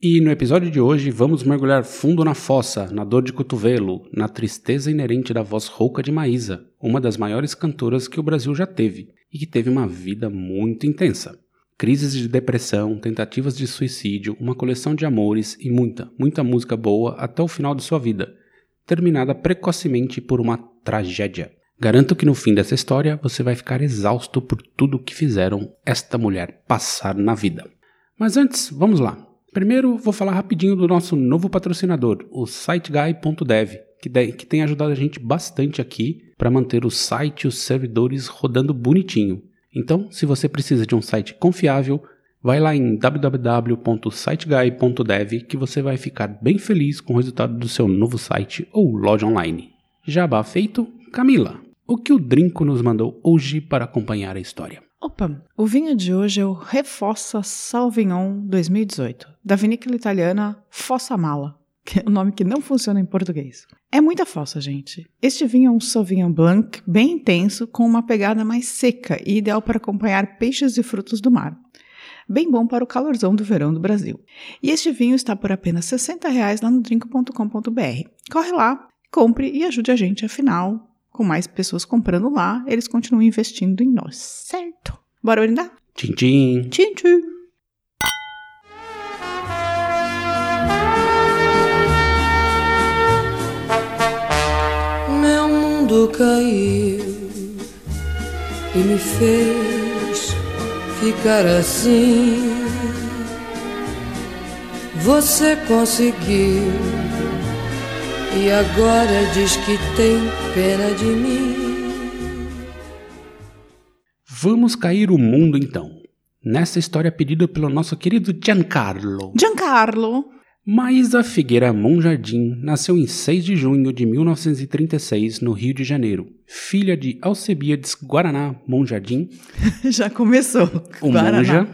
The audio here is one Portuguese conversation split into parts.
E no episódio de hoje vamos mergulhar fundo na fossa, na dor de cotovelo, na tristeza inerente da voz rouca de Maísa, uma das maiores cantoras que o Brasil já teve e que teve uma vida muito intensa. Crises de depressão, tentativas de suicídio, uma coleção de amores e muita, muita música boa até o final de sua vida, terminada precocemente por uma tragédia. Garanto que no fim dessa história você vai ficar exausto por tudo que fizeram esta mulher passar na vida. Mas antes, vamos lá. Primeiro, vou falar rapidinho do nosso novo patrocinador, o SiteGuy.dev, que, que tem ajudado a gente bastante aqui para manter o site e os servidores rodando bonitinho. Então, se você precisa de um site confiável, vai lá em www.siteguy.dev que você vai ficar bem feliz com o resultado do seu novo site ou loja online. Jabá feito, Camila. O que o Drinco nos mandou hoje para acompanhar a história? Opa, o vinho de hoje é o Reforça Sauvignon 2018, da vinícola italiana Fossa Mala, que é um nome que não funciona em português. É muita fossa, gente. Este vinho é um Sauvignon Blanc bem intenso, com uma pegada mais seca e ideal para acompanhar peixes e frutos do mar. Bem bom para o calorzão do verão do Brasil. E este vinho está por apenas 60 reais lá no drink.com.br. Corre lá, compre e ajude a gente, afinal, com mais pessoas comprando lá, eles continuam investindo em nós, certo? Bora brindar? Tchim, tchim. Tchim, tchim. Meu mundo caiu e me fez ficar assim. Você conseguiu e agora diz que tem pena de mim. Vamos cair o mundo então. Nessa história pedida pelo nosso querido Giancarlo. Giancarlo. Maísa Figueira Monjardim nasceu em 6 de junho de 1936 no Rio de Janeiro, filha de Alcebiades Guaraná Monjardim. Já começou. O Guaraná. Monja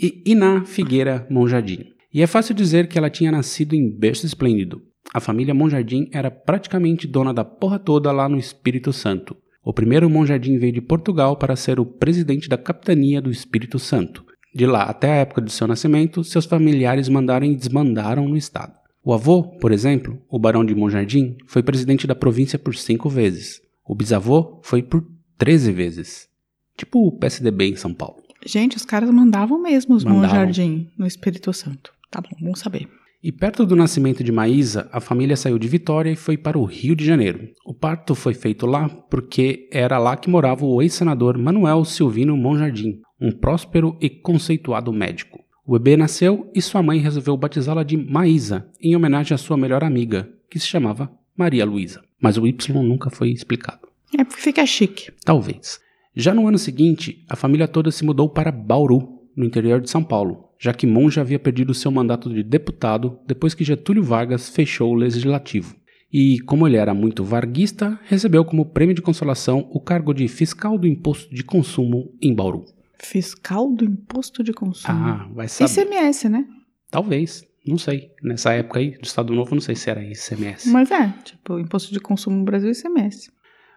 e Iná Figueira Monjardim. E é fácil dizer que ela tinha nascido em berço esplêndido, a família Monjardim era praticamente dona da porra toda lá no Espírito Santo. O primeiro Monjardim veio de Portugal para ser o presidente da capitania do Espírito Santo. De lá até a época de seu nascimento, seus familiares mandaram e desmandaram no estado. O avô, por exemplo, o barão de Monjardim, foi presidente da província por cinco vezes. O bisavô foi por 13 vezes. Tipo o PSDB em São Paulo. Gente, os caras mandavam mesmo os Mandavam. Monjardim no Espírito Santo. Tá bom, vamos saber. E perto do nascimento de Maísa, a família saiu de Vitória e foi para o Rio de Janeiro. O parto foi feito lá porque era lá que morava o ex-senador Manuel Silvino Monjardim, um próspero e conceituado médico. O bebê nasceu e sua mãe resolveu batizá-la de Maísa, em homenagem à sua melhor amiga, que se chamava Maria Luísa. Mas o Y nunca foi explicado. É porque fica chique. Talvez. Já no ano seguinte, a família toda se mudou para Bauru, no interior de São Paulo, já que Monja havia perdido seu mandato de deputado depois que Getúlio Vargas fechou o legislativo. E, como ele era muito varguista, recebeu como prêmio de consolação o cargo de fiscal do imposto de consumo em Bauru. Fiscal do imposto de consumo. Ah, vai saber. ICMS, né? Talvez, não sei. Nessa época aí, do Estado Novo, não sei se era ICMS. Mas é, tipo, imposto de consumo no Brasil é ICMS.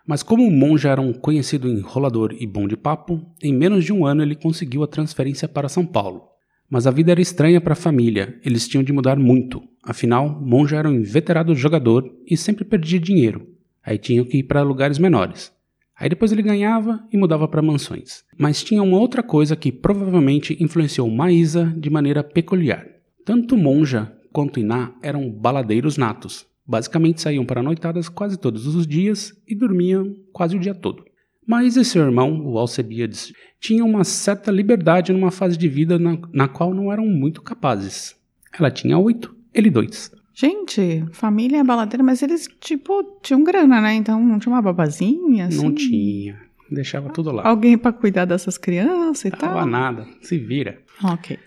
Mas como o Monja era um conhecido enrolador e bom de papo, em menos de um ano ele conseguiu a transferência para São Paulo. Mas a vida era estranha para a família, eles tinham de mudar muito. Afinal, Monja era um inveterado jogador e sempre perdia dinheiro. Aí tinham que ir para lugares menores. Aí depois ele ganhava e mudava para mansões. Mas tinha uma outra coisa que provavelmente influenciou Maísa de maneira peculiar. Tanto Monja quanto Iná eram baladeiros natos. Basicamente saíam para noitadas quase todos os dias e dormiam quase o dia todo. Mas e seu irmão, o Alcebiades, tinha uma certa liberdade numa fase de vida na, na qual não eram muito capazes. Ela tinha oito, ele dois. Gente, família é baladeira, mas eles, tipo, tinham grana, né? Então não tinha uma babazinha, assim? Não tinha. Deixava tudo lá. Alguém pra cuidar dessas crianças e Tava tal? nada, se vira. Ok.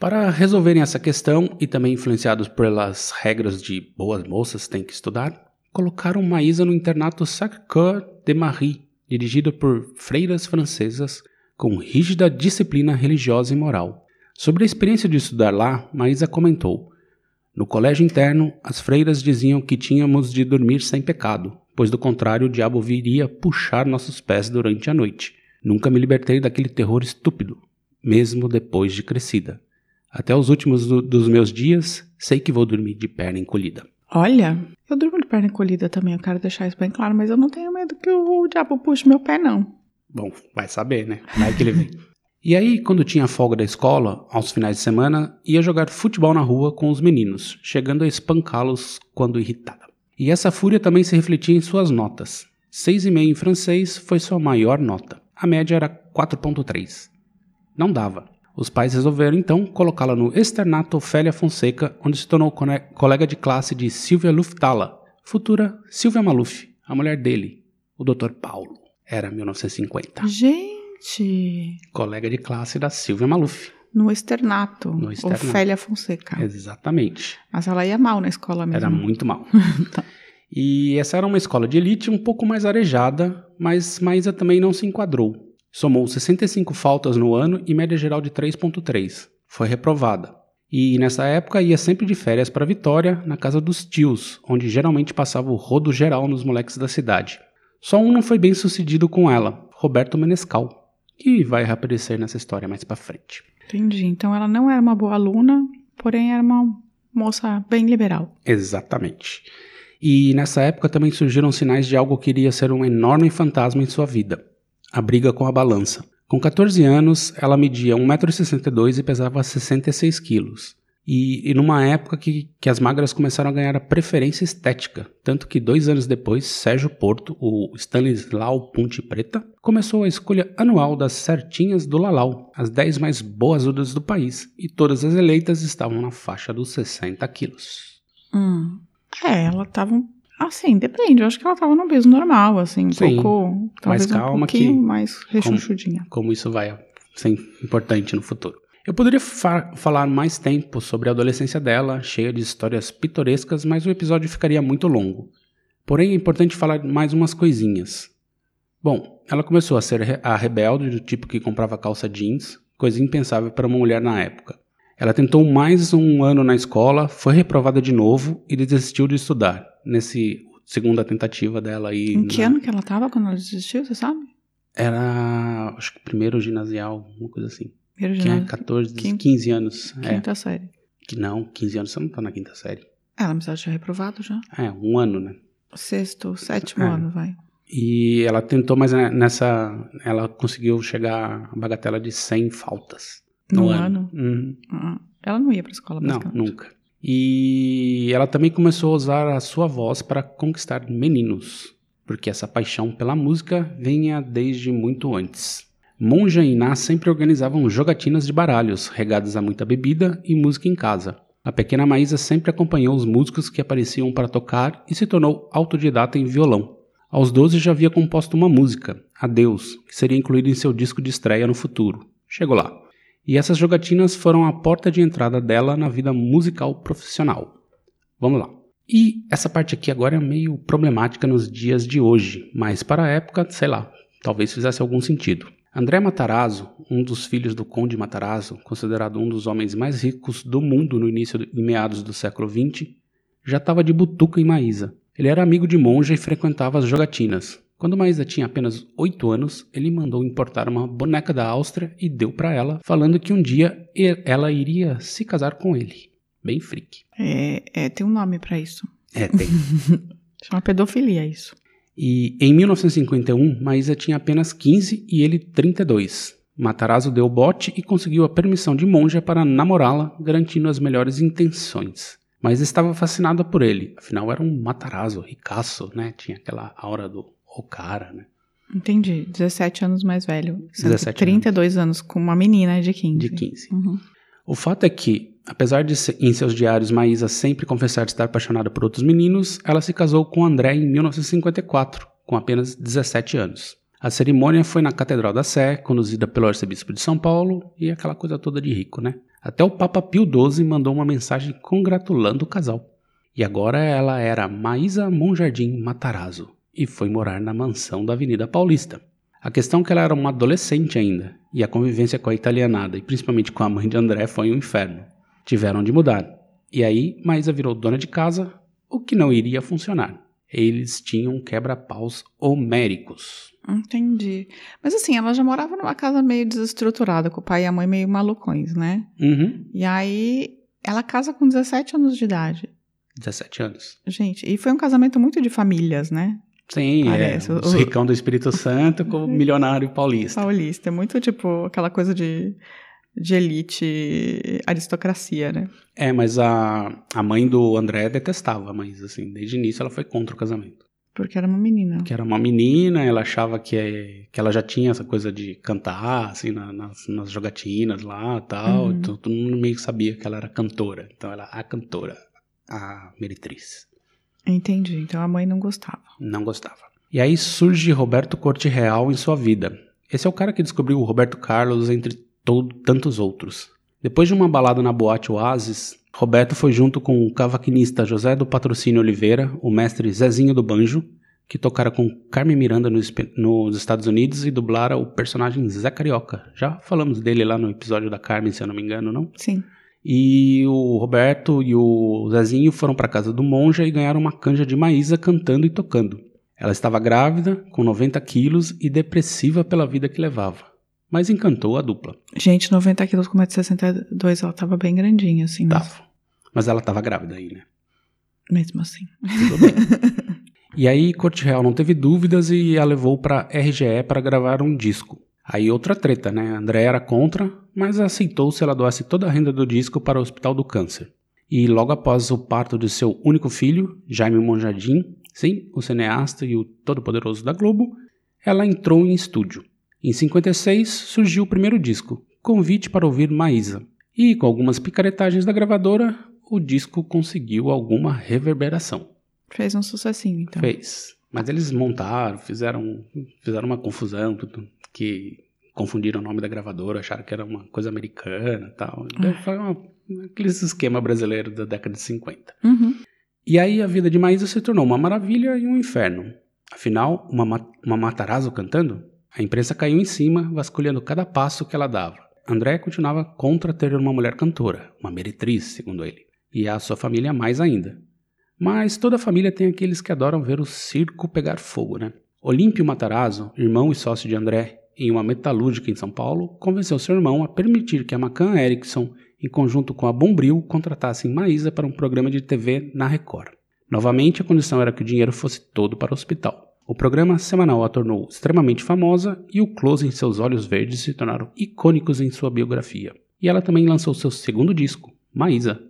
Para resolverem essa questão e também influenciados pelas regras de boas moças têm que estudar, colocaram Maísa no internato Sacré-Cœur de Marie, dirigido por freiras francesas com rígida disciplina religiosa e moral. Sobre a experiência de estudar lá, Maísa comentou: No colégio interno, as freiras diziam que tínhamos de dormir sem pecado, pois do contrário o diabo viria puxar nossos pés durante a noite. Nunca me libertei daquele terror estúpido, mesmo depois de crescida. Até os últimos do, dos meus dias, sei que vou dormir de perna encolhida. Olha, eu durmo de perna encolhida também, eu quero deixar isso bem claro, mas eu não tenho medo que o diabo puxe meu pé, não. Bom, vai saber, né? Vai que ele vem. E aí, quando tinha folga da escola, aos finais de semana, ia jogar futebol na rua com os meninos, chegando a espancá-los quando irritada. E essa fúria também se refletia em suas notas. 6,5 em francês foi sua maior nota. A média era 4,3. Não dava. Os pais resolveram então colocá-la no externato Ofélia Fonseca, onde se tornou colega de classe de Silvia Luftala, futura Silvia Maluf, a mulher dele, o Dr. Paulo. Era 1950. Gente! Colega de classe da Silvia Maluf. No externato. No externato. Ofélia Fonseca. Exatamente. Mas ela ia mal na escola mesmo. Era muito mal. Tá. E essa era uma escola de elite um pouco mais arejada, mas Maísa também não se enquadrou. Somou 65 faltas no ano e média geral de 3.3. Foi reprovada. E nessa época ia sempre de férias para Vitória, na casa dos tios, onde geralmente passava o rodo geral nos moleques da cidade. Só um não foi bem sucedido com ela, Roberto Menescal, que vai reaparecer nessa história mais para frente. Entendi. Então ela não era uma boa aluna, porém era uma moça bem liberal. Exatamente. E nessa época também surgiram sinais de algo que iria ser um enorme fantasma em sua vida a briga com a balança. Com 14 anos, ela media 1,62m e pesava 66 quilos. E, e numa época que, que as magras começaram a ganhar a preferência estética, tanto que dois anos depois, Sérgio Porto, o Stanislau Ponte Preta, começou a escolha anual das certinhas do Lalau, as 10 mais boazudas do país, e todas as eleitas estavam na faixa dos 60 quilos. Hum. É, ela tava Assim, depende. Eu acho que ela tava no peso normal, assim, um Sim, pouco. Talvez calma um pouquinho que- mais rechonchudinha. como isso vai ser importante no futuro. Eu poderia fa- falar mais tempo sobre a adolescência dela, cheia de histórias pitorescas, mas o episódio ficaria muito longo. Porém, é importante falar mais umas coisinhas. Bom, ela começou a ser a rebelde do tipo que comprava calça jeans, coisa impensável para uma mulher na época. Ela tentou mais um ano na escola, foi reprovada de novo e desistiu de estudar. Nesse segunda tentativa dela aí. Em que na- ano que ela tava quando ela desistiu, você sabe? Era, acho que primeiro ginasial, uma coisa assim. Primeiro Tinha ginásio, 14, Quin- 15 anos. É, quinta série. que não, 15 anos você não tá na quinta série. Ela me já tinha reprovado já. É, um ano, né? Sexto, sétimo É. ano, vai. E ela tentou, mas né, nessa. Ela conseguiu chegar a bagatela de 100 faltas. No No ano. Uhum. Ah, Ela não ia pra escola, Não, nunca. E ela também começou a usar a sua voz para conquistar meninos, porque essa paixão pela música vinha desde muito antes. Monja e Iná sempre organizavam jogatinas de baralhos, regadas a muita bebida e música em casa. A pequena Maísa sempre acompanhou os músicos que apareciam para tocar e se tornou autodidata em violão. Aos 12 já havia composto uma música, Adeus, que seria incluída em seu disco de estreia no futuro. Chegou lá. E essas jogatinas foram a porta de entrada dela na vida musical profissional. Vamos lá. E essa parte aqui agora é meio problemática nos dias de hoje, mas para a época, sei lá, talvez fizesse algum sentido. André Matarazzo, um dos filhos do Conde Matarazzo, considerado um dos homens mais ricos do mundo no início e meados do século XX, já estava de butuca em Maísa. Ele era amigo de monja e frequentava as jogatinas. Quando Maísa tinha apenas 8 anos, ele mandou importar uma boneca da Áustria e deu para ela, falando que um dia ela iria se casar com ele. Bem freak. É, é, tem um nome pra isso. É, tem. Chama pedofilia isso. E em 1951, Maísa tinha apenas 15 e ele 32. Matarazzo deu bote e conseguiu a permissão de monja para namorá-la, garantindo as melhores intenções. Mas estava fascinada por ele, afinal era um Matarazzo, ricaço, né? Tinha aquela aura do o cara, né? Entendi. 17 anos mais velho. Sendo 17 que 32 anos. com uma menina de 15. De 15. Uhum. O fato é que, apesar de em seus diários Maísa sempre confessar estar apaixonada por outros meninos, ela se casou com André em 1954, com apenas 17 anos. A cerimônia foi na Catedral da Sé, conduzida pelo arcebispo de São Paulo, e aquela coisa toda de rico, né? Até o Papa Pio XII mandou uma mensagem congratulando o casal. E agora ela era Maísa Monjardim Matarazzo e foi morar na mansão da Avenida Paulista. A questão é que ela era uma adolescente ainda, e a convivência com a italianada, e principalmente com a mãe de André, foi um inferno. Tiveram de mudar. E aí, Maísa virou dona de casa, o que não iria funcionar. Eles tinham quebra-paus homéricos. Entendi. Mas assim, ela já morava numa casa meio desestruturada, com o pai e a mãe meio malucões, né? Uhum. E aí, ela casa com 17 anos de idade. 17 anos. Gente, e foi um casamento muito de famílias, né? Sim, Parece, é. o- Os ricão do Espírito Santo com o milionário paulista. Paulista. É muito tipo aquela coisa de, de elite, aristocracia, né? É, mas a, a mãe do André detestava a Maísa, assim. Desde o início ela foi contra o casamento. Porque era uma menina. Que era uma menina, ela achava que, que ela já tinha essa coisa de cantar, assim, na- nas, nas jogatinas lá e tal. Uhum. Então todo mundo meio que sabia que ela era cantora. Então ela a cantora, a meretriz. Entendi. Então a mãe não gostava. Não gostava. E aí surge Roberto Corte Real em sua vida. Esse é o cara que descobriu o Roberto Carlos entre todo, tantos outros. Depois de uma balada na boate Oasis, Roberto foi junto com o cavaquinista José do Patrocínio Oliveira, o mestre Zezinho do Banjo, que tocara com Carmen Miranda nos, nos Estados Unidos e dublara o personagem Zé Carioca. Já falamos dele lá no episódio da Carmen, se eu não me engano, não? Sim. E o Roberto e o Zezinho foram para casa do Monja e ganharam uma canja de Maísa cantando e tocando. Ela estava grávida, com 90 quilos e depressiva pela vida que levava. Mas encantou a dupla. Gente, 90 quilos com 1,62m, ela tava bem grandinha, assim. mas- Tava. Mas ela estava grávida aí, né? Mesmo assim. Tudo bem. e aí, Corte Real não teve dúvidas e a levou para RGE para gravar um disco. Aí outra treta, né? André era contra, mas aceitou se ela doasse toda a renda do disco para o Hospital do Câncer. E logo após o parto de seu único filho, Jaime Monjardim, sim, o cineasta e o todo-poderoso da Globo, ela entrou em estúdio. Em 56 surgiu o primeiro disco, Convite para ouvir Maísa. E com algumas picaretagens da gravadora, o disco conseguiu alguma reverberação. Fez um sucessinho, então. Fez. Mas eles montaram, fizeram, fizeram uma confusão, tudo, que confundiram o nome da gravadora, acharam que era uma coisa americana e tal. Então, Foi uma, aqueles esquema brasileiro da década de 50. Uhum. E aí a vida de Maísa se tornou uma maravilha e um inferno. Afinal, uma, ma- uma Matarazzo cantando? A imprensa caiu em cima, vasculhando cada passo que ela dava. André continuava contra ter uma mulher cantora, uma meretriz, segundo ele. E a sua família mais ainda. Mas toda família tem aqueles que adoram ver o circo pegar fogo, né? Olímpio Matarazzo, irmão e sócio de André, em uma metalúrgica em São Paulo, convenceu seu irmão a permitir que a Macan Erickson, em conjunto com a Bombril, contratassem Maísa para um programa de TV na Record. Novamente, a condição era que o dinheiro fosse todo para o hospital. O programa semanal a tornou extremamente famosa e o close em seus olhos verdes se tornaram icônicos em sua biografia. E ela também lançou seu segundo disco, Maísa.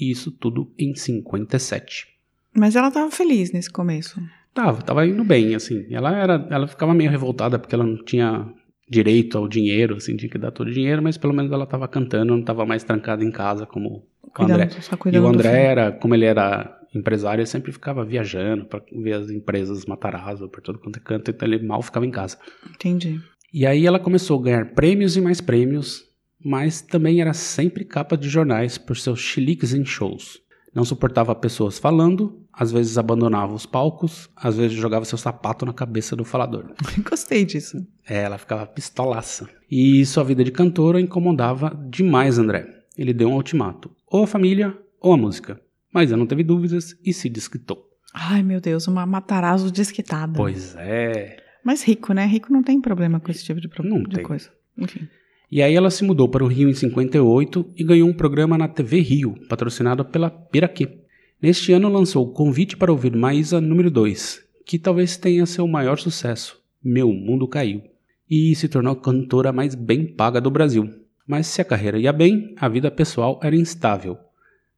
E isso tudo em 57. Mas ela tava feliz nesse começo. Tava, tava indo bem, assim. Ela era, ela ficava meio revoltada porque ela não tinha direito ao dinheiro, assim, tinha que dar todo o dinheiro, mas pelo menos ela tava cantando, não tava mais trancada em casa como o André. Cuidando, E cuidando o André era, como ele era empresário, ele sempre ficava viajando para ver as empresas Matarazzo por todo quanto é canto, então ele mal ficava em casa. Entendi. E aí ela começou a ganhar prêmios e mais prêmios, mas também era sempre capa de jornais por seus chiliques em shows. Não suportava pessoas falando, às vezes abandonava os palcos, às vezes jogava seu sapato na cabeça do falador. Gostei disso. É, ela ficava pistolaça. E sua vida de cantora incomodava demais André. Ele deu um ultimato: ou a família ou a música. Mas ela não teve dúvidas e se desquitou. Ai, meu Deus, uma Matarazzo desquitada. Pois é. Mas rico, né? Rico não tem problema com esse tipo de, pro... Não de tem. coisa. Enfim. E aí ela se mudou para o Rio em 58 e ganhou um programa na TV Rio, patrocinado pela Piraquê. Neste ano lançou o Convite para Ouvir Maísa número 2, que talvez tenha seu maior sucesso, Meu Mundo Caiu, e se tornou a cantora mais bem paga do Brasil. Mas se a carreira ia bem, a vida pessoal era instável.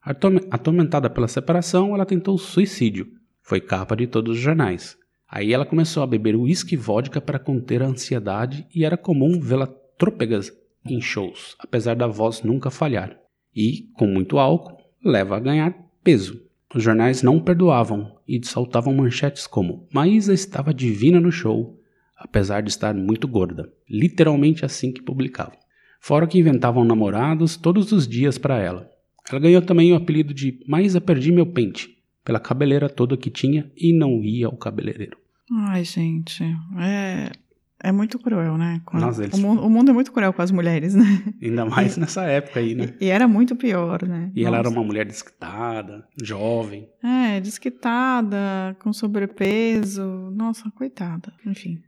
Atorme- Atormentada pela separação, ela tentou suicídio. Foi capa de todos os jornais. Aí ela começou a beber uísque e vodka para conter a ansiedade e era comum vê-la trôpegas em shows, apesar da voz nunca falhar. E, com muito álcool, leva a ganhar peso. Os jornais não perdoavam e saltavam manchetes como Maísa estava divina no show, apesar de estar muito gorda. Literalmente assim que publicavam. Fora que inventavam namorados todos os dias para ela. Ela ganhou também o apelido de Maísa Perdi Meu Pente, pela cabeleira toda que tinha e não ia ao cabeleireiro. Ai, gente, é, é muito cruel, né? Nossa, eles- o, mundo, o mundo é muito cruel com as mulheres, né? Ainda mais nessa época aí, né? E, e era muito pior, né? E ela era Nossa. uma mulher desquitada, jovem. É, desquitada, com sobrepeso. Nossa, coitada. Enfim.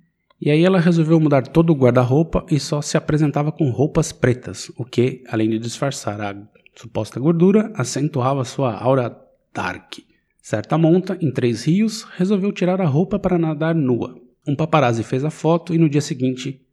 E aí ela resolveu mudar todo o guarda-roupa e só se apresentava com roupas pretas, o que, além de disfarçar a suposta gordura, acentuava sua aura dark. Certa monta, em Três Rios, resolveu tirar a roupa para nadar nua. Um paparazzi fez a foto e no dia seguinte,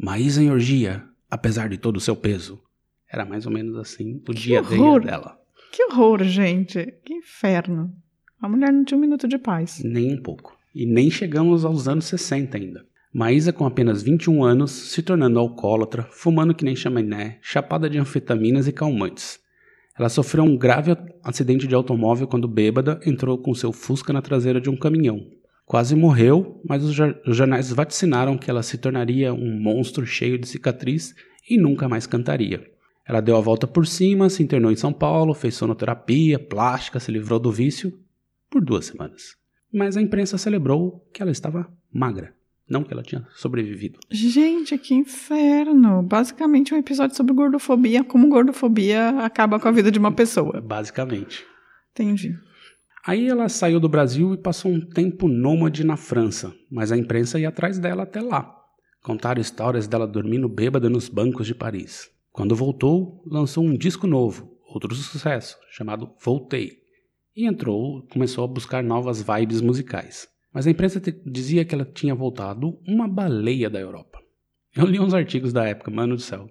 Maísa em orgia, apesar de todo o seu peso. Era mais ou menos assim o dia a dia horror! dela. Que horror, gente. Que inferno. A mulher não tinha um minuto de paz. Nem um pouco. E nem chegamos aos anos 60 ainda. Maísa, com apenas 21 anos, se tornando alcoólatra, fumando que nem chaminé, chapada de anfetaminas e calmantes. Ela sofreu um grave acidente de automóvel quando bêbada entrou com seu Fusca na traseira de um caminhão. Quase morreu, mas os, os jornais vaticinaram que ela se tornaria um monstro cheio de cicatriz e nunca mais cantaria. Ela deu a volta por cima, se internou em São Paulo, fez sonoterapia, plástica, se livrou do vício por duas semanas. Mas a imprensa celebrou que ela estava magra, não que ela tinha sobrevivido. Gente, que inferno. Basicamente um episódio sobre gordofobia, como gordofobia acaba com a vida de uma pessoa. Basicamente. Entendi. Aí ela saiu do Brasil e passou um tempo nômade na França, mas a imprensa ia atrás dela até lá. Contaram histórias dela dormindo bêbada nos bancos de Paris. Quando voltou, lançou um disco novo, outro sucesso, chamado Voltei. E entrou, começou a buscar novas vibes musicais. Mas a imprensa dizia que ela tinha voltado uma baleia da Europa. Eu li uns artigos da época, mano do céu.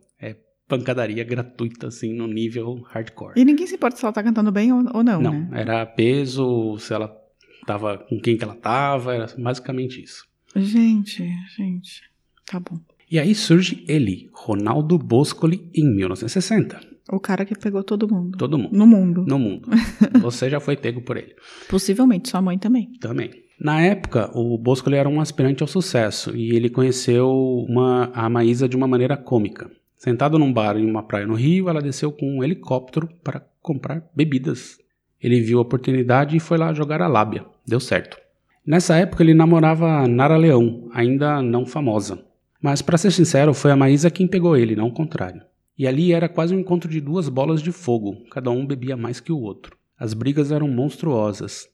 Pancadaria gratuita, assim, no nível hardcore. E ninguém se importa se ela tá cantando bem ou, ou não, Não, né? era peso, se ela tava com quem que ela tava, era basicamente isso. Gente, gente. Tá bom. E aí surge ele, Ronaldo Boscoli, em 1960. O cara que pegou todo mundo. Todo mundo. No mundo. No mundo. Você já foi pego por ele. Possivelmente, sua mãe também. Também. Na época, o Boscoli era um aspirante ao sucesso e ele conheceu uma, a Maísa de uma maneira cômica. Sentado num bar em uma praia no Rio, ela desceu com um helicóptero para comprar bebidas. Ele viu a oportunidade e foi lá jogar a lábia. Deu certo. Nessa época, ele namorava Nara Leão, ainda não famosa. Mas, para ser sincero, foi a Maísa quem pegou ele, não o contrário. E ali era quase um encontro de duas bolas de fogo, cada um bebia mais que o outro. As brigas eram monstruosas.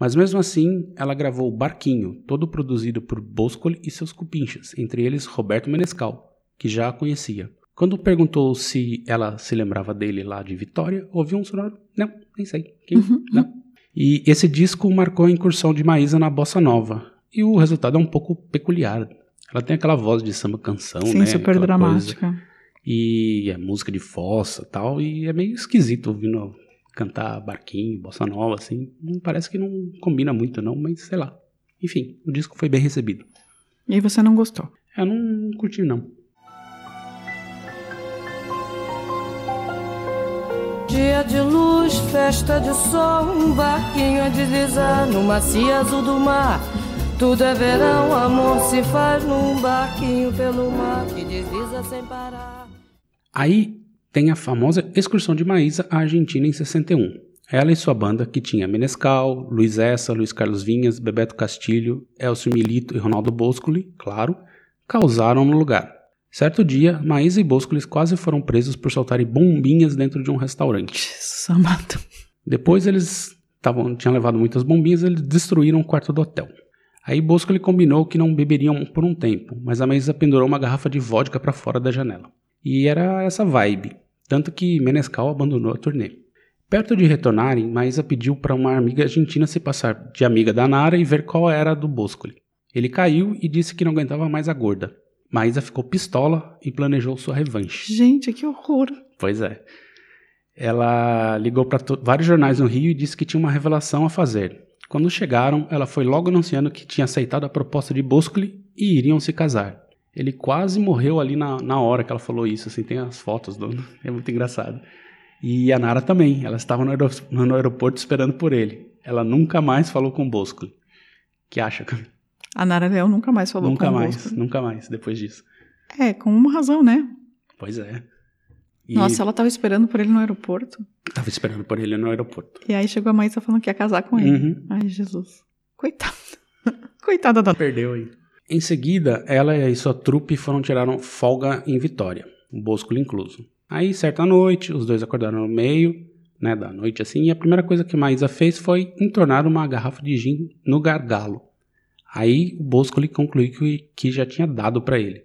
Mas mesmo assim, ela gravou Barquinho, todo produzido por Boscoli e seus cupinchas, entre eles Roberto Menescal, que já a conhecia. Quando perguntou se ela se lembrava dele lá de Vitória, ouviu um sonoro: Não, nem sei. Quem? Não. E esse disco marcou a incursão de Maísa na bossa nova. E o resultado é um pouco peculiar. Ela tem aquela voz de samba canção, Sim, né? super Aquela coisa. dramática. E é música de fossa tal, e é meio esquisito ouvindo cantar barquinho, bossa nova, assim. Parece que não combina muito, não, mas sei lá. Enfim, o disco foi bem recebido. E você não gostou. Eu não curti, não. Dia de luz, festa de sol, um barquinho a deslizar no macio azul do mar. Tudo é verão, amor se faz num barquinho pelo mar que desliza sem parar. Aí tem a famosa excursão de Maísa à Argentina em 61. Ela e sua banda, que tinha Menescal, Luiz Essa, Luiz Carlos Vinhas, Bebeto Castilho, Elcio Milito e Ronaldo Boscoli, claro, causaram no lugar. Certo dia, Maísa e Boscoli quase foram presos por soltarem bombinhas dentro de um restaurante. Jesus amado. Depois eles tavam, tinham levado muitas bombinhas e eles destruíram o quarto do hotel. Aí Boscoli combinou que não beberiam por um tempo, mas a Maísa pendurou uma garrafa de vodka para fora da janela. E era essa vibe, tanto que Menescal abandonou a turnê. Perto de retornarem, Maísa pediu para uma amiga argentina se passar de amiga da Nara e ver qual era a do Boscoli. Ele caiu e disse que não aguentava mais a gorda. Maísa ficou pistola e planejou sua revanche. Gente, que horror. Pois é. Ela ligou para vários jornais no Rio e disse que tinha uma revelação a fazer. Quando chegaram, ela foi logo anunciando que tinha aceitado a proposta de Boscoli e iriam se casar. Ele quase morreu ali na, na hora que ela falou isso, assim, tem as fotos, do, é muito engraçado. E a Nara também, ela estava no, aero, no aeroporto esperando por ele. Ela nunca mais falou com Boscoli. Que acha? A Nara Leão nunca mais falou nunca com o mais, Bosco. nunca mais, depois disso. É, com uma razão, né? Pois é. E Nossa, ela tava esperando por ele no aeroporto. tava esperando por ele no aeroporto. E aí chegou a Maísa falando que ia casar com ele. Uhum. Ai, Jesus. Coitada. Coitada da. Perdeu aí. Em seguida, ela e sua trupe foram tirar folga em Vitória, o Bosco incluso. Aí, certa noite, os dois acordaram no meio né, da noite assim, e a primeira coisa que Maísa fez foi entornar uma garrafa de gin no gargalo. Aí o Bosco lhe concluiu que, que já tinha dado para ele.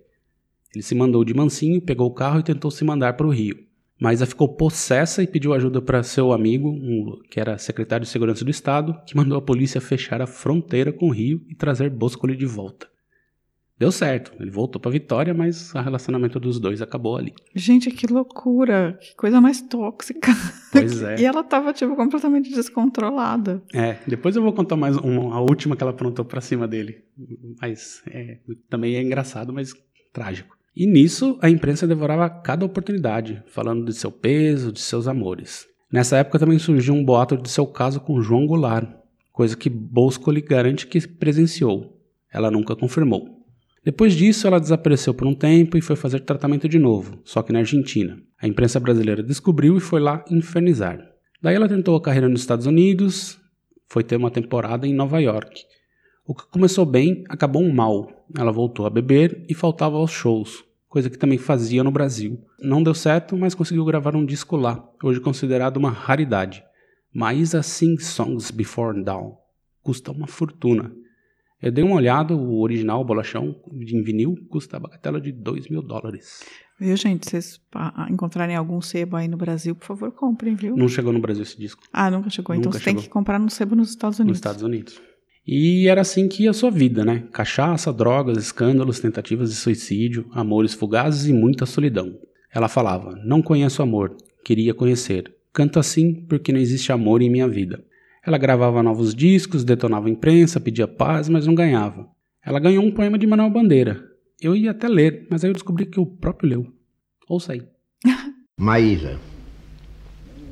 Ele se mandou de mansinho, pegou o carro e tentou se mandar para o Rio. Maísa ficou possessa e pediu ajuda para seu amigo, um- que era secretário de Segurança do Estado, que mandou a polícia fechar a fronteira com o Rio e trazer Boscoli de volta. Deu certo, ele voltou para Vitória, mas o relacionamento dos dois acabou ali. Gente, que loucura. Que coisa mais tóxica. Pois é. E ela tava, tipo, completamente descontrolada. É, depois eu vou contar mais uma, a última que ela aprontou pra cima dele. Mas é, também é engraçado, mas trágico. E nisso, a imprensa devorava cada oportunidade, falando de seu peso, de seus amores. Nessa época também surgiu um boato de seu caso com João Goulart, coisa que Bosco lhe garante que presenciou. Ela nunca confirmou. Depois disso, ela desapareceu por um tempo e foi fazer tratamento de novo, só que na Argentina. A imprensa brasileira descobriu e foi lá infernizar. Daí ela tentou a carreira nos Estados Unidos, foi ter uma temporada em Nova York. O que começou bem acabou mal. Ela voltou a beber e faltava aos shows, coisa que também fazia no Brasil. Não deu certo, mas conseguiu gravar um disco lá, hoje considerado uma raridade. Maísa Sing Songs Before Dawn. Custa uma fortuna. Eu dei uma olhada, o original, o bolachão, em vinil, custa a bagatela de 2 mil dólares. Viu, gente? Se vocês ah, encontrarem algum sebo aí no Brasil, por favor, comprem, viu? Não chegou no Brasil esse disco. Ah, nunca chegou. então Nunca você tem chegou. que comprar no sebo nos Estados Unidos. nos Estados Unidos. E era assim que ia a sua vida, né? Cachaça, drogas, escândalos, tentativas de suicídio, amores fugazes e muita solidão. Ela falava: Não conheço amor, queria conhecer. Canto assim porque não existe amor em minha vida. Ela gravava novos discos, detonava a imprensa, pedia paz, mas não ganhava. Ela ganhou um poema de Manuel Bandeira. Eu ia até ler, mas aí eu descobri que o próprio leu. Ouça aí. Maísa.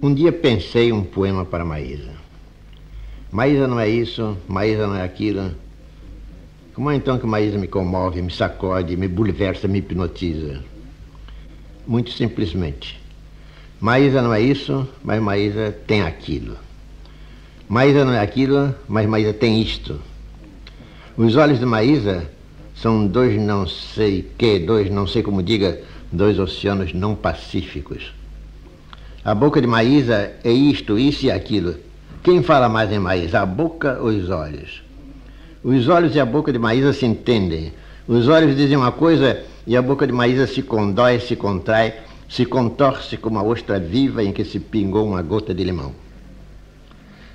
Um dia pensei um poema para Maísa. Maísa não é isso, Maísa não é aquilo. Como é então que Maísa me comove, me sacode, me bulversa, me hipnotiza? Muito simplesmente. Maísa não é isso, mas Maísa tem aquilo. Maísa não é aquilo, mas Maísa tem isto. Os olhos de Maísa são dois não sei que, dois não sei como diga, dois oceanos não pacíficos. A boca de Maísa é isto, isso e aquilo. Quem fala mais em Maísa, a boca ou os olhos? Os olhos e a boca de Maísa se entendem. Os olhos dizem uma coisa e a boca de Maísa se condói, se contrai, se contorce como a ostra viva em que se pingou uma gota de limão.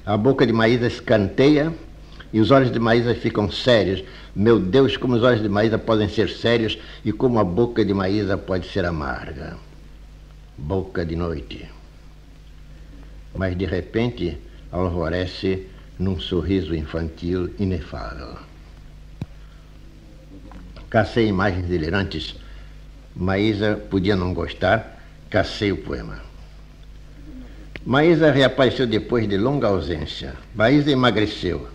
A boca de Maísa escanteia e os olhos de Maísa ficam sérios. Meu Deus, como os olhos de Maísa podem ser sérios e como a boca de Maísa pode ser amarga. Boca de noite. Mas de repente alvorece num sorriso infantil inefável. Cacei imagens delirantes. Maísa podia não gostar, cacei o poema. Maísa reapareceu depois de longa ausência. Maísa emagreceu.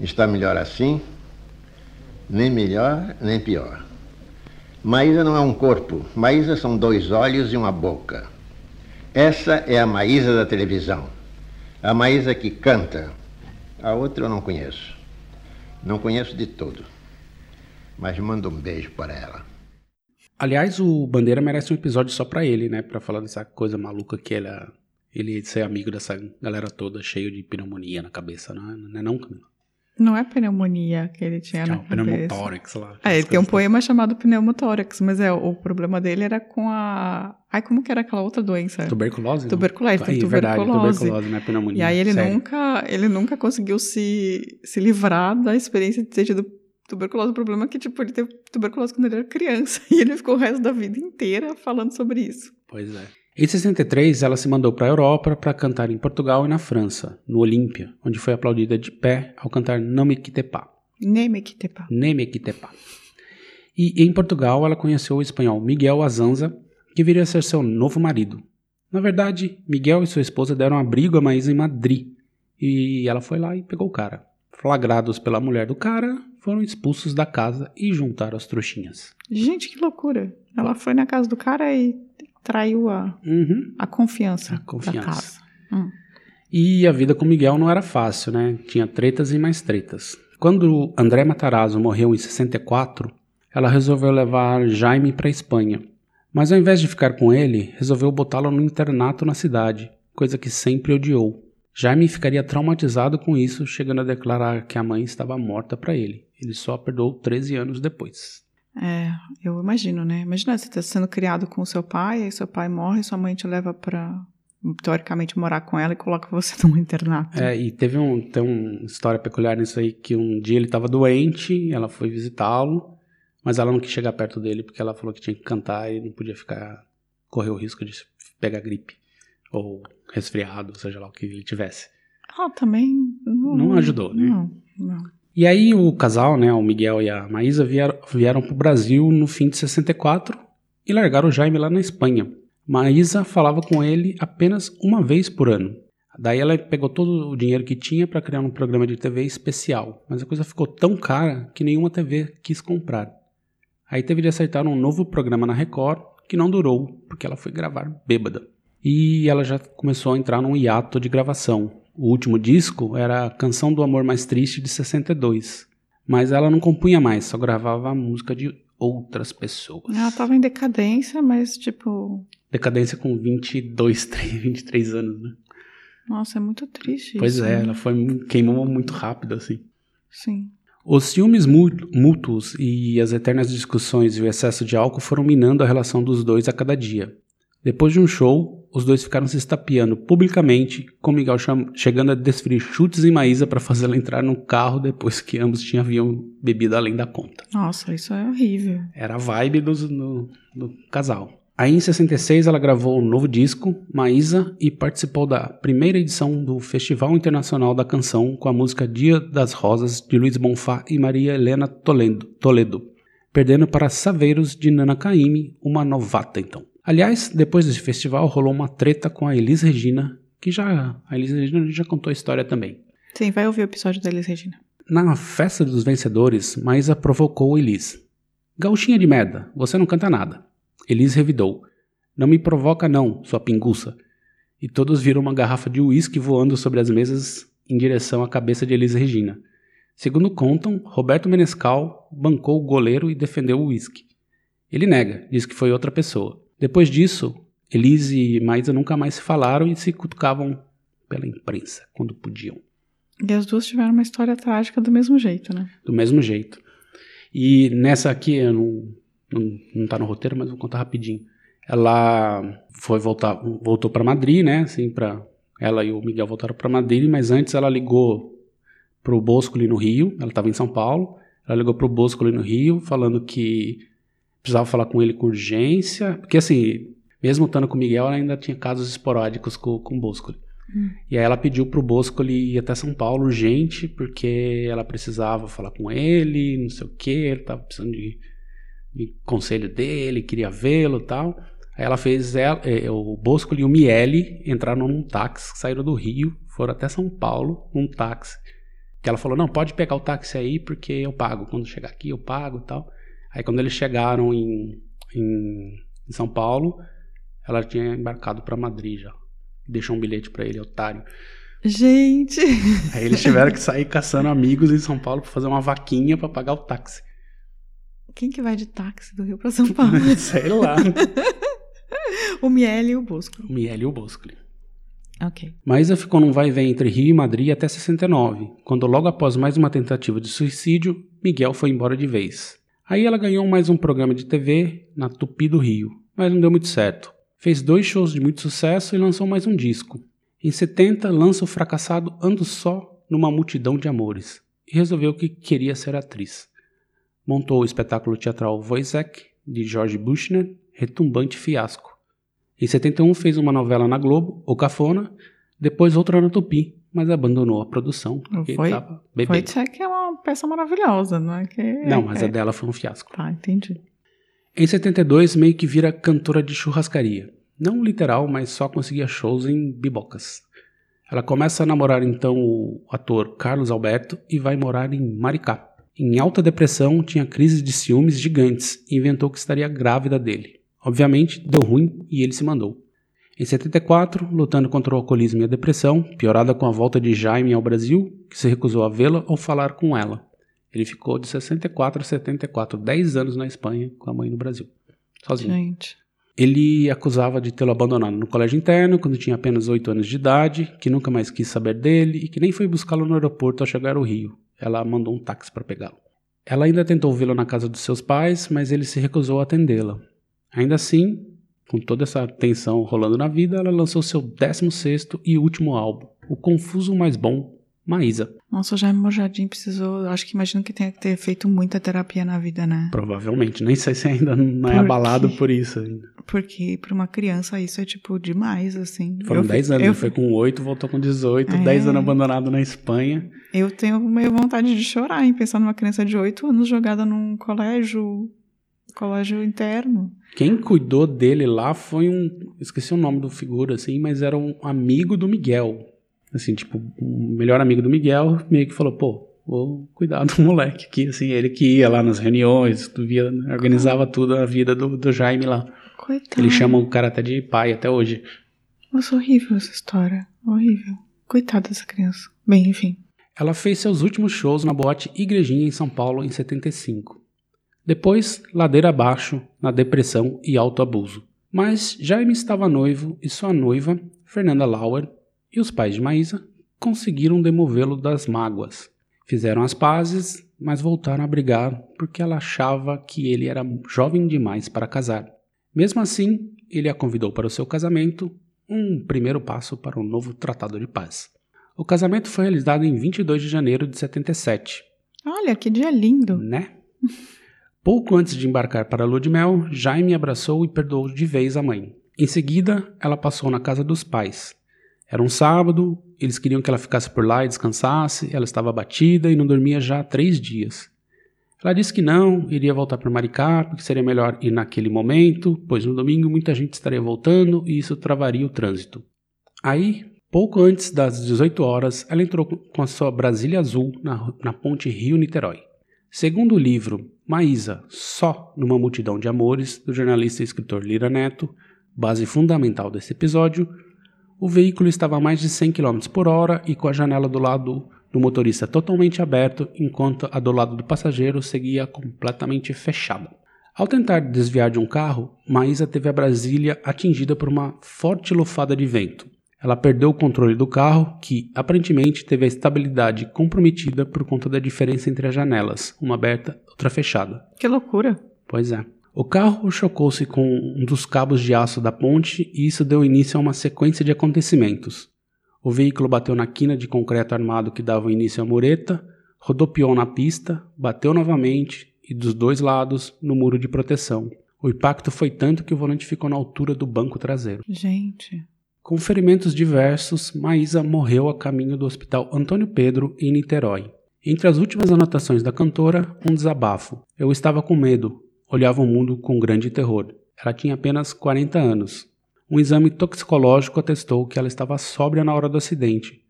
Está melhor assim? Nem melhor, nem pior. Maísa não é um corpo. Maísa são dois olhos e uma boca. Essa é a Maísa da televisão. A Maísa que canta. A outra eu não conheço. Não conheço de todo. Mas mando um beijo para ela. Aliás, o Bandeira merece um episódio só pra ele, né? Pra falar dessa coisa maluca que ele, é- ele ser amigo dessa galera toda cheio de pneumonia na cabeça, não é, não, é não Camila? Não é pneumonia que ele tinha é na cabeça. pneumotórax lá. Ah, ele tem um coisas poema chamado pneumotórax, mas é, o problema dele era com a... Ai, como que era aquela outra doença? Tuberculose? não? Tuberculose, tem Aí, verdade, tuberculose. tuberculose, não é pneumonia. E aí ele sério. nunca, ele nunca conseguiu se, se livrar da experiência de ter tido tuberculose. O problema é que, tipo, ele teve tuberculose quando ele era criança. E ele ficou o resto da vida inteira falando sobre isso. Pois é. Em 63, ela se mandou para a Europa para cantar em Portugal e na França, no Olímpia, onde foi aplaudida de pé ao cantar Não Me Quitte Pas. Nem que tepa. Nem Me Quitte Pas. E em Portugal, ela conheceu o espanhol Miguel Azanza, que viria a ser seu novo marido. Na verdade, Miguel e sua esposa deram abrigo a Maísa em Madrid, e ela foi lá e pegou o cara. Flagrados pela mulher do cara, foram expulsos da casa e juntaram as trouxinhas. Gente, que loucura. Ela foi na casa do cara e traiu a, Uhum. a confiança, A confiança. da casa. Hum. E a vida com Miguel não era fácil, né? Tinha tretas e mais tretas. Quando André Matarazzo morreu em 64, ela resolveu levar Jaime para Espanha. Mas ao invés de ficar com ele, resolveu botá-lo no internato na cidade, coisa que sempre odiou. Jaime ficaria traumatizado com isso, chegando a declarar que a mãe estava morta para ele. Ele só a perdoou 13 anos depois. É, eu imagino, né? Imagina você tá sendo criado com o seu pai, aí seu pai morre, sua mãe te leva pra, teoricamente, morar com ela e coloca você num internato. É, e teve um, tem uma história peculiar nisso aí, que um dia ele estava doente, ela foi visitá-lo, mas ela não quis chegar perto dele porque ela falou que tinha que cantar e não podia ficar, correr o risco de pegar gripe ou resfriado, seja lá o que ele tivesse. Ah, também. Não, Não ajudou, né? Não, não. E aí o casal, né, o Miguel e a Maísa vieram, vieram para o Brasil no fim de 64 e largaram o Jaime lá na Espanha. Maísa falava com ele apenas uma vez por ano. Daí ela pegou todo o dinheiro que tinha para criar um programa de TV especial, mas a coisa ficou tão cara que nenhuma TV quis comprar. Aí teve de aceitar um novo programa na Record que não durou, porque ela foi gravar bêbada. E ela já começou a entrar num hiato de gravação. O último disco era a Canção do Amor Mais Triste de 62. Mas ela não compunha mais, só gravava a música de outras pessoas. Ela tava em decadência, mas, tipo. Decadência com 22, 3, 23 anos, né? Nossa, é muito triste Pois isso. é, né? ela foi queimou muito rápido assim. Sim. Os ciúmes mútuos e as eternas discussões e o excesso de álcool foram minando a relação dos dois a cada dia. Depois de um show, os dois ficaram se estapeando publicamente, com Miguel chegando a desferir chutes em Maísa para fazê-la entrar no carro depois que ambos tinham haviam bebido além da conta. Nossa, isso é horrível. Era a vibe dos- no- do casal. Aí em 66 ela gravou um novo disco, Maísa, e participou da primeira edição do Festival Internacional da Canção com a música Dia das Rosas de Luiz Bonfá e Maria Helena Toledo, Toledo perdendo para Saveiros de Nana Caymmi, uma novata então. Aliás, depois desse festival rolou uma treta com a Elis Regina, que já a Elis Regina já contou a história também. Sim, vai ouvir o episódio da Elis Regina. Na festa dos vencedores, Maísa provocou Elis. Gauchinha de merda, você não canta nada. Elis revidou. Não me provoca não, sua pinguça. E todos viram uma garrafa de uísque voando sobre as mesas em direção à cabeça de Elis Regina. Segundo contam, Roberto Menescal bancou o goleiro e defendeu o uísque. Ele nega, diz que foi outra pessoa. Depois disso, Elis e Maísa nunca mais se falaram e se cutucavam pela imprensa, quando podiam. E as duas tiveram uma história trágica do mesmo jeito, né? do mesmo jeito. E nessa aqui, eu não, não, não tá no roteiro, mas vou contar rapidinho. Ela foi voltar, voltou para Madrid, né? Assim, para ela e o Miguel voltaram para Madrid, mas antes ela ligou pro Bosco ali no Rio. Ela estava em São Paulo. Ela ligou pro Bosco ali no Rio, falando que precisava falar com ele com urgência, porque assim, mesmo estando com o Miguel, ela ainda tinha casos esporádicos com, com o Bosco. E aí ela pediu pro Bosco ir até São Paulo urgente, porque ela precisava falar com ele, não sei o que, ele tava precisando de, de conselho dele, queria vê-lo e tal. Aí ela fez ela, eh, o Bosco e o Miele entraram num táxi, saíram do Rio, foram até São Paulo, num táxi. Que ela falou, não, pode pegar o táxi aí, porque eu pago. Quando chegar aqui, eu pago e tal. Aí quando eles chegaram em, em, em São Paulo, ela tinha embarcado para Madrid já. Deixou um bilhete para ele, otário. Gente! Aí eles tiveram que sair caçando amigos em São Paulo para fazer uma vaquinha para pagar o táxi. Quem que vai de táxi do Rio pra São Paulo? Sei lá. o Miele e o Bosco. O Miele e o Bosco. Ok. Maísa ficou num vai e vem entre Rio e Madrid até 69, quando logo após mais uma tentativa de suicídio, Miguel foi embora de vez. Aí ela ganhou mais um programa de TV na Tupi do Rio, mas não deu muito certo. Fez dois shows de muito sucesso e lançou mais um disco. Em 70, lança o fracassado Ando Só numa Multidão de Amores e resolveu que queria ser atriz. Montou o espetáculo teatral Wojciech, de George Buchner, retumbante fiasco. Em 71 fez uma novela na Globo, O Cafona, depois outra na Tupi, mas abandonou a produção porque Foi- estava bebendo. Wojciech é uma peça maravilhosa, não é? Que Não, mas é... a dela foi um fiasco. Tá, entendi. Em 72, meio que vira cantora de churrascaria. Não literal, mas só conseguia shows em bibocas. Ela começa a namorar então o ator Carlos Alberto e vai morar em Maricá. Em alta depressão, tinha crises de ciúmes gigantes e inventou que estaria grávida dele. Obviamente, deu ruim e ele se mandou. Em 74, lutando contra o alcoolismo e a depressão, piorada com a volta de Jaime ao Brasil, que se recusou a vê-la ou falar com ela. Ele ficou de 64 a 74, 10 anos na Espanha com a mãe no Brasil, sozinho. Gente. Ele acusava de tê-lo abandonado no colégio interno quando tinha apenas 8 anos de idade, que nunca mais quis saber dele e que nem foi buscá-lo no aeroporto ao chegar ao Rio. Ela mandou um táxi para pegá-lo. Ela ainda tentou vê-lo na casa dos seus pais, mas ele se recusou a atendê-la. Ainda assim, com toda essa tensão rolando na vida, ela lançou seu 16º e último álbum, O Confuso Mais Bom, Maísa. Nossa, o Jaime Mojardim precisou. Acho que imagino que tenha que ter feito muita terapia na vida, né? Provavelmente. Nem sei se ainda não é abalado por isso ainda. Porque pra uma criança isso é, tipo, demais, assim. Foram Eu- 10 anos. Eu, Ele foi com 8, voltou com 18, É. 10 anos abandonado na Espanha. eu tenho meio vontade de chorar em pensar numa criança de 8 anos jogada num colégio. Colégio interno. Quem cuidou dele lá foi um. Esqueci o nome do figura, assim, mas era um amigo do Miguel. Assim, tipo, o melhor amigo do Miguel meio que falou, pô, vou cuidar do moleque aqui, assim, ele que ia lá nas reuniões, tu via, organizava tudo a vida do, do Jaime lá. Coitado. Ele chama o cara até de pai até hoje. Nossa, horrível essa história. Horrível. Coitada dessa criança. Bem, enfim. Ela fez seus últimos shows na boate Igrejinha em São Paulo em 75. Depois, ladeira abaixo, na depressão e autoabuso. Mas Jaime estava noivo e sua noiva, Fernanda Lauer, e os pais de Maísa conseguiram demovê-lo das mágoas. Fizeram as pazes, mas voltaram a brigar porque ela achava que ele era jovem demais para casar. Mesmo assim, ele a convidou para o seu casamento, um primeiro passo para um novo tratado de paz. O casamento foi realizado em 22 de janeiro de 77, Olha, que dia lindo. né? Pouco antes de embarcar para a lua de mel, Jaime abraçou e perdoou de vez a mãe. Em seguida, ela passou na casa dos pais. Era um sábado, eles queriam que ela ficasse por lá e descansasse, ela estava abatida e não dormia já há três dias. Ela disse que não, iria voltar para Maricá, porque seria melhor ir naquele momento, pois no domingo muita gente estaria voltando e isso travaria o trânsito. Aí, pouco antes das 18 horas, ela entrou com a sua Brasília Azul na, na ponte Rio-Niterói. Segundo o livro Maísa, Só numa Multidão de Amores, do jornalista e escritor Lira Neto, base fundamental desse episódio, o veículo estava a mais de 100 km por hora e com a janela do lado do motorista totalmente aberto, enquanto a do lado do passageiro seguia completamente fechada. Ao tentar desviar de um carro, Maísa teve a Brasília atingida por uma forte lufada de vento. Ela perdeu o controle do carro, que aparentemente teve a estabilidade comprometida por conta da diferença entre as janelas, uma aberta, outra fechada. Que loucura. Pois é. O carro chocou-se com um dos cabos de aço da ponte e isso deu início a uma sequência de acontecimentos. O veículo bateu na quina de concreto armado que dava início à mureta, rodopiou na pista, bateu novamente e dos dois lados no muro de proteção. O impacto foi tanto que o volante ficou na altura do banco traseiro. Gente. Com ferimentos diversos, Maísa morreu a caminho do Hospital Antônio Pedro, em Niterói. Entre as últimas anotações da cantora, um desabafo. Eu estava com medo, olhava o mundo com grande terror. Ela tinha apenas 40 anos. Um exame toxicológico atestou que ela estava sóbria na hora do acidente,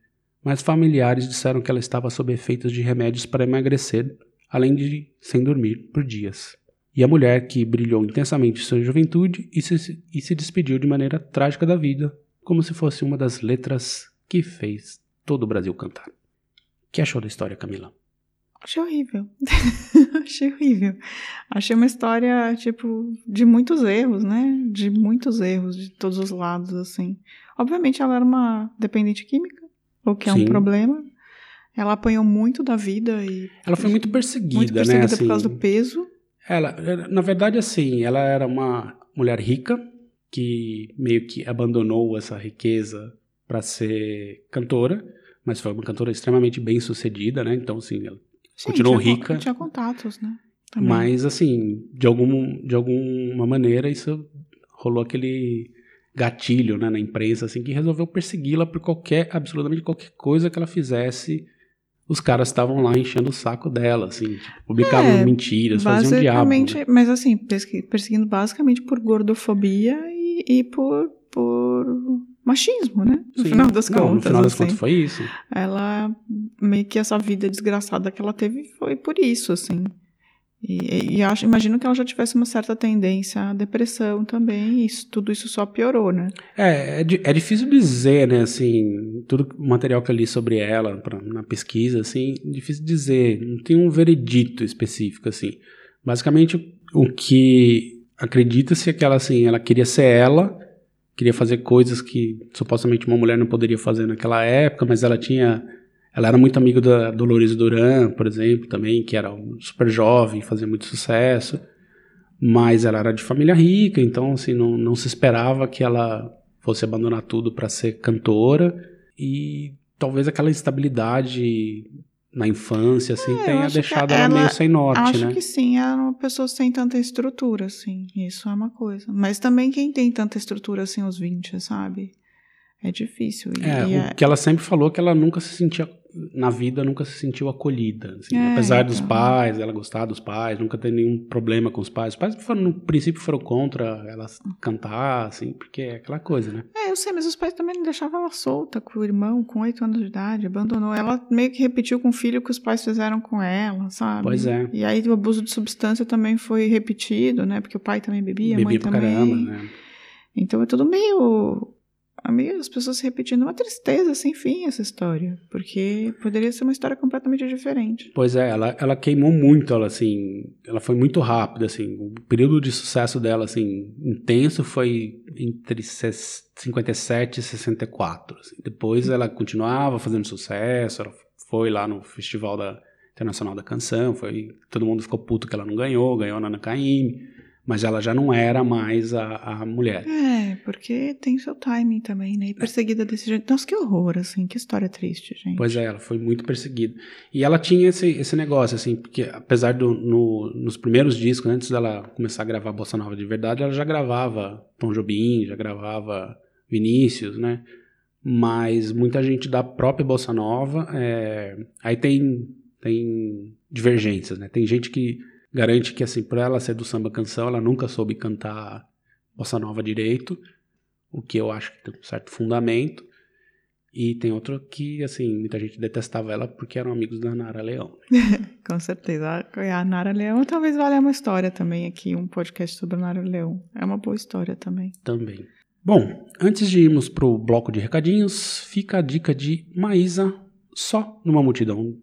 mas familiares disseram que ela estava sob efeitos de remédios para emagrecer, além de sem dormir por dias. E a mulher que brilhou intensamente sua juventude e se, e se despediu de maneira trágica da vida, como se fosse uma das letras que fez todo o Brasil cantar. O que achou da história, Camila? Achei horrível. Achei horrível. Achei uma história, tipo, de muitos erros, né? De muitos erros, de todos os lados, assim. Obviamente ela era uma dependente química, o que é Sim. um problema. Ela apanhou muito da vida e. Ela foi muito perseguida, muito perseguida né? por assim. causa do peso. Ela, ela- na verdade, assim, ela era uma mulher rica que meio que abandonou essa riqueza para ser cantora, mas foi uma cantora extremamente bem sucedida, né? Então, assim, ela Sim, continuou tinha, rica, Tinha contatos, né? Também. mas assim, de algum, de alguma maneira isso rolou aquele gatilho, né, na imprensa, assim, que resolveu persegui-la por qualquer, absolutamente qualquer coisa que ela fizesse. Os caras estavam lá enchendo o saco dela, assim, tipo, publicavam É, mentiras, faziam diabo. Né? mas assim, persegui- perseguindo basicamente por gordofobia e, e por, por machismo, né? No Sim. final das Não, contas. No final das assim. contas foi isso. Ela, meio que essa vida desgraçada que ela teve foi por isso, assim. E, e acho, imagino que ela já tivesse uma certa tendência à depressão também, e isso, tudo isso só piorou, né? É, é, é difícil dizer, né, assim, tudo o material que eu li sobre ela pra, na pesquisa, assim, difícil dizer, não tem um veredito específico, assim. Basicamente, o que acredita-se que ela, assim, ela queria ser ela, queria fazer coisas que supostamente uma mulher não poderia fazer naquela época, mas ela tinha, ela era muito amiga da Dolores Duran, por exemplo, também, que era super jovem, fazia muito sucesso mas ela era de família rica, então assim não, não se esperava que ela fosse abandonar tudo para ser cantora e talvez aquela instabilidade na infância assim É, tenha acho deixado ela, ela- meio sem norte, Acho né? que sim, ela é uma pessoa sem tanta estrutura, assim. Isso é uma coisa. Mas também quem tem tanta estrutura assim aos 20, sabe? É difícil. E, É, e o que ela sempre falou é que ela nunca se sentia na vida nunca se sentiu acolhida, assim, É, apesar dos então. pais, ela gostar dos pais, nunca ter nenhum problema com os pais. Os pais foram, no princípio foram contra ela cantar, assim, porque é aquela coisa, né? É, eu sei, mas os pais também não deixavam ela solta com o irmão, com oito anos de idade, abandonou. Ela meio que repetiu com o filho o que os pais fizeram com ela, sabe? Pois é. E aí o abuso de substância também foi repetido, né? Porque o pai também bebia, a mãe Bebia pra também. caramba, né? Então é tudo meio. As pessoas se repetindo. Uma tristeza sem fim essa história. Porque poderia ser uma história completamente diferente. Pois é, ela, ela queimou muito, ela assim, ela foi muito rápida, assim, o período de sucesso dela, assim, intenso foi entre ses- 57 e 64, assim. depois ela continuava fazendo sucesso, ela foi lá no Festival da Internacional da Canção, foi, todo mundo ficou puto que ela não ganhou, ganhou na Ana Caymmi, mas ela já não era mais a, a mulher. É, porque tem seu timing também, né? E perseguida desse jeito. Nossa, que horror, assim. Que história triste, gente. Pois é, ela foi muito perseguida. E ela tinha esse, esse negócio, assim, porque apesar do no- nos primeiros discos, antes dela começar a gravar Bossa Nova de verdade, ela já gravava Tom Jobim, já gravava Vinícius, né? Mas muita gente da própria Bossa Nova, é, aí tem, tem divergências, né? Tem gente que garante que, assim, por ela ser do samba canção, ela nunca soube cantar Bossa Nova direito, o que eu acho que tem um certo fundamento. E tem outro que, assim, muita gente detestava ela porque eram amigos da Nara Leão. Com certeza. A Nara Leão talvez valha uma história também aqui, um podcast sobre a Nara Leão. É uma boa história também. Também. Bom, antes de irmos pro bloco de recadinhos, fica a dica de Maísa, só numa multidão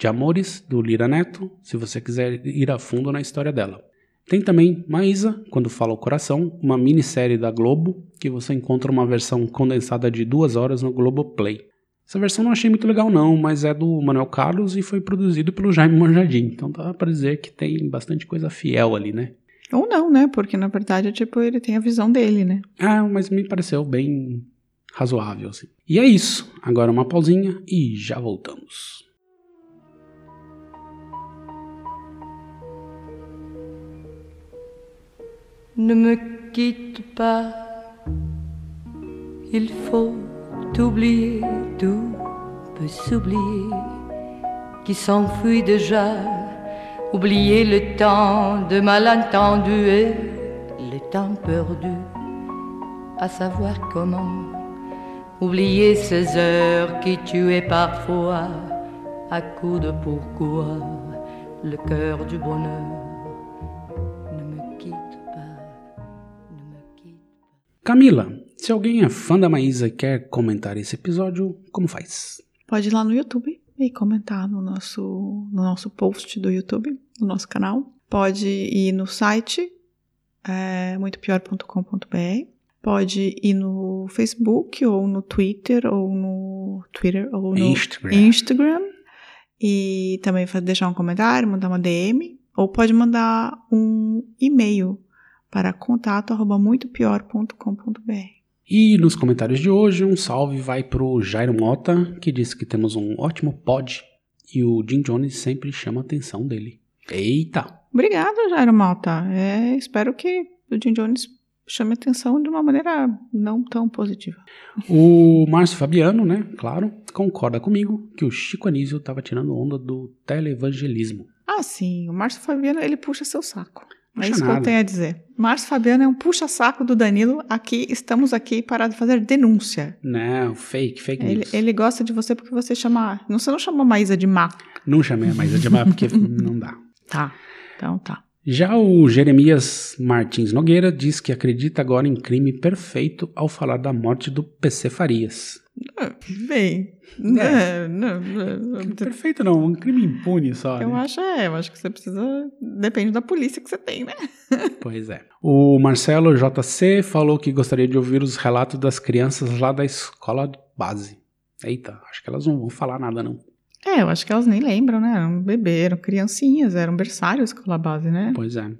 de amores, do Lira Neto, se você quiser ir a fundo na história dela. Tem também Maísa, Quando Fala o Coração, uma minissérie da Globo, que você encontra uma versão condensada de duas horas no Globoplay. Essa versão não achei muito legal não, mas é do Manuel Carlos e foi produzido pelo Jaime Monjardim, então dá pra dizer que tem bastante coisa fiel ali, né? Ou não, né? Porque na verdade, tipo, ele tem a visão dele, né? Ah, mas me pareceu bem razoável, assim. E é isso. Agora uma pausinha e já voltamos. Ne me quitte pas, il faut oublier, tout peut s'oublier, qui s'enfuit déjà, oublier le temps de malentendu et le temps perdu, à savoir comment, oublier ces heures qui tuaient parfois, à coups de pourquoi, le cœur du bonheur. Camila, se alguém é fã da Maísa e quer comentar esse episódio, como faz? Pode ir lá no YouTube e comentar no nosso, no nosso post do YouTube, no nosso canal. Pode ir no site, é, muitopior.com.br. Pode ir no Facebook, ou no Twitter, ou no Twitter, ou no Instagram. Instagram. E também deixar um comentário, mandar uma DM. Ou pode mandar um e-mail para contato arroba muitopior.com.br. E nos comentários de hoje, um salve vai pro Jairo Mota, que disse que temos um ótimo pod e o Jim Jones sempre chama a atenção dele. Eita! Obrigada, Jairo Malta. É, espero que o Jim Jones chame atenção de uma maneira não tão positiva. O Márcio Fabiano, né, claro, concorda comigo que o Chico Anísio estava tirando onda do televangelismo. Ah, sim, o Márcio Fabiano, ele puxa seu saco. É Puxa isso que eu nada. tenho a dizer. Márcio Fabiano é um puxa-saco do Danilo. Aqui, estamos aqui para fazer denúncia. Não, fake, fake Ele, news. ele gosta de você porque você chama... Não, você não chamou a Maísa de má. Não chamei a Maísa de Mar porque não dá. Tá. Então tá. Já o Jeremias Martins Nogueira diz que acredita agora em crime perfeito ao falar da morte do PC Farias. Bem, É. não, não, não, Perfeito não, um crime impune só. eu né? acho, é, eu acho que você precisa, depende da polícia que você tem, né? Pois é. O Marcelo JC falou que gostaria de ouvir os relatos das crianças lá da escola de base. Eita, acho que elas não vão falar nada não. É, eu acho que elas nem lembram, né? Eram bebê, eram criancinhas, eram berçário escola base, né? Pois é.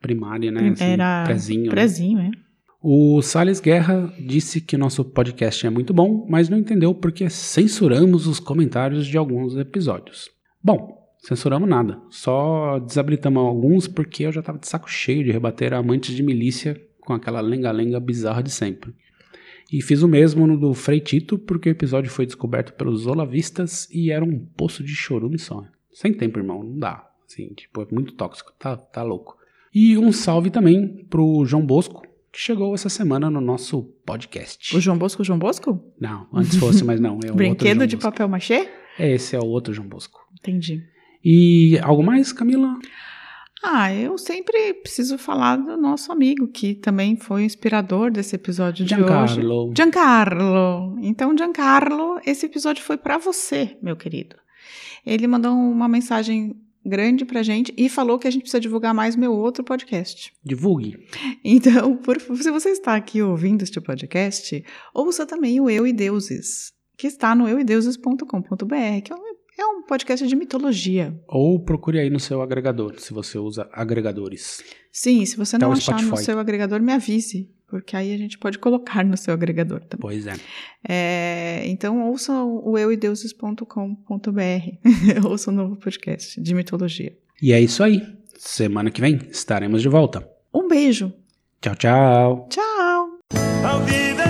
Primária, né? Assim, Era prezinho. né? prezinho, é. O Salles Guerra disse que nosso podcast é muito bom, mas não entendeu porque censuramos os comentários de alguns episódios. Bom, censuramos nada, só desabilitamos alguns porque eu já tava de saco cheio de rebater amantes de milícia com aquela lenga-lenga bizarra de sempre. E fiz o mesmo no do Frei Tito porque o episódio foi descoberto pelos olavistas e era um poço de chorume só. Sem tempo, irmão, não dá. Assim, tipo, é muito tóxico, tá, tá louco. E um salve também pro João Bosco, que chegou essa semana no nosso podcast. O João Bosco, o João Bosco? Não, antes fosse, mas não. É o Brinquedo João de Bosco. papel machê? É, esse é o outro João Bosco. Entendi. E algo mais, Camila? Ah, eu sempre preciso falar do nosso amigo, que também foi o inspirador desse episódio de hoje. Giancarlo. Giancarlo. Então, Giancarlo, esse episódio foi pra você, meu querido. Ele mandou uma mensagem grande pra gente e falou que a gente precisa divulgar mais meu outro podcast. Divulgue. Então, por, se você está aqui ouvindo este podcast, ouça também o Eu e Deuses, que está no euideuses.com.br, que é um, é um podcast de mitologia. Ou procure aí no seu agregador, se você usa agregadores. Sim, se você Até não o achar no Spotify. seu agregador, me avise, porque aí a gente pode colocar no seu agregador também. Pois é. É, então, ouça o euideuses.com.br, ouça o novo podcast de mitologia. E é isso aí. Semana que vem estaremos de volta. Um beijo. Tchau, tchau. Tchau.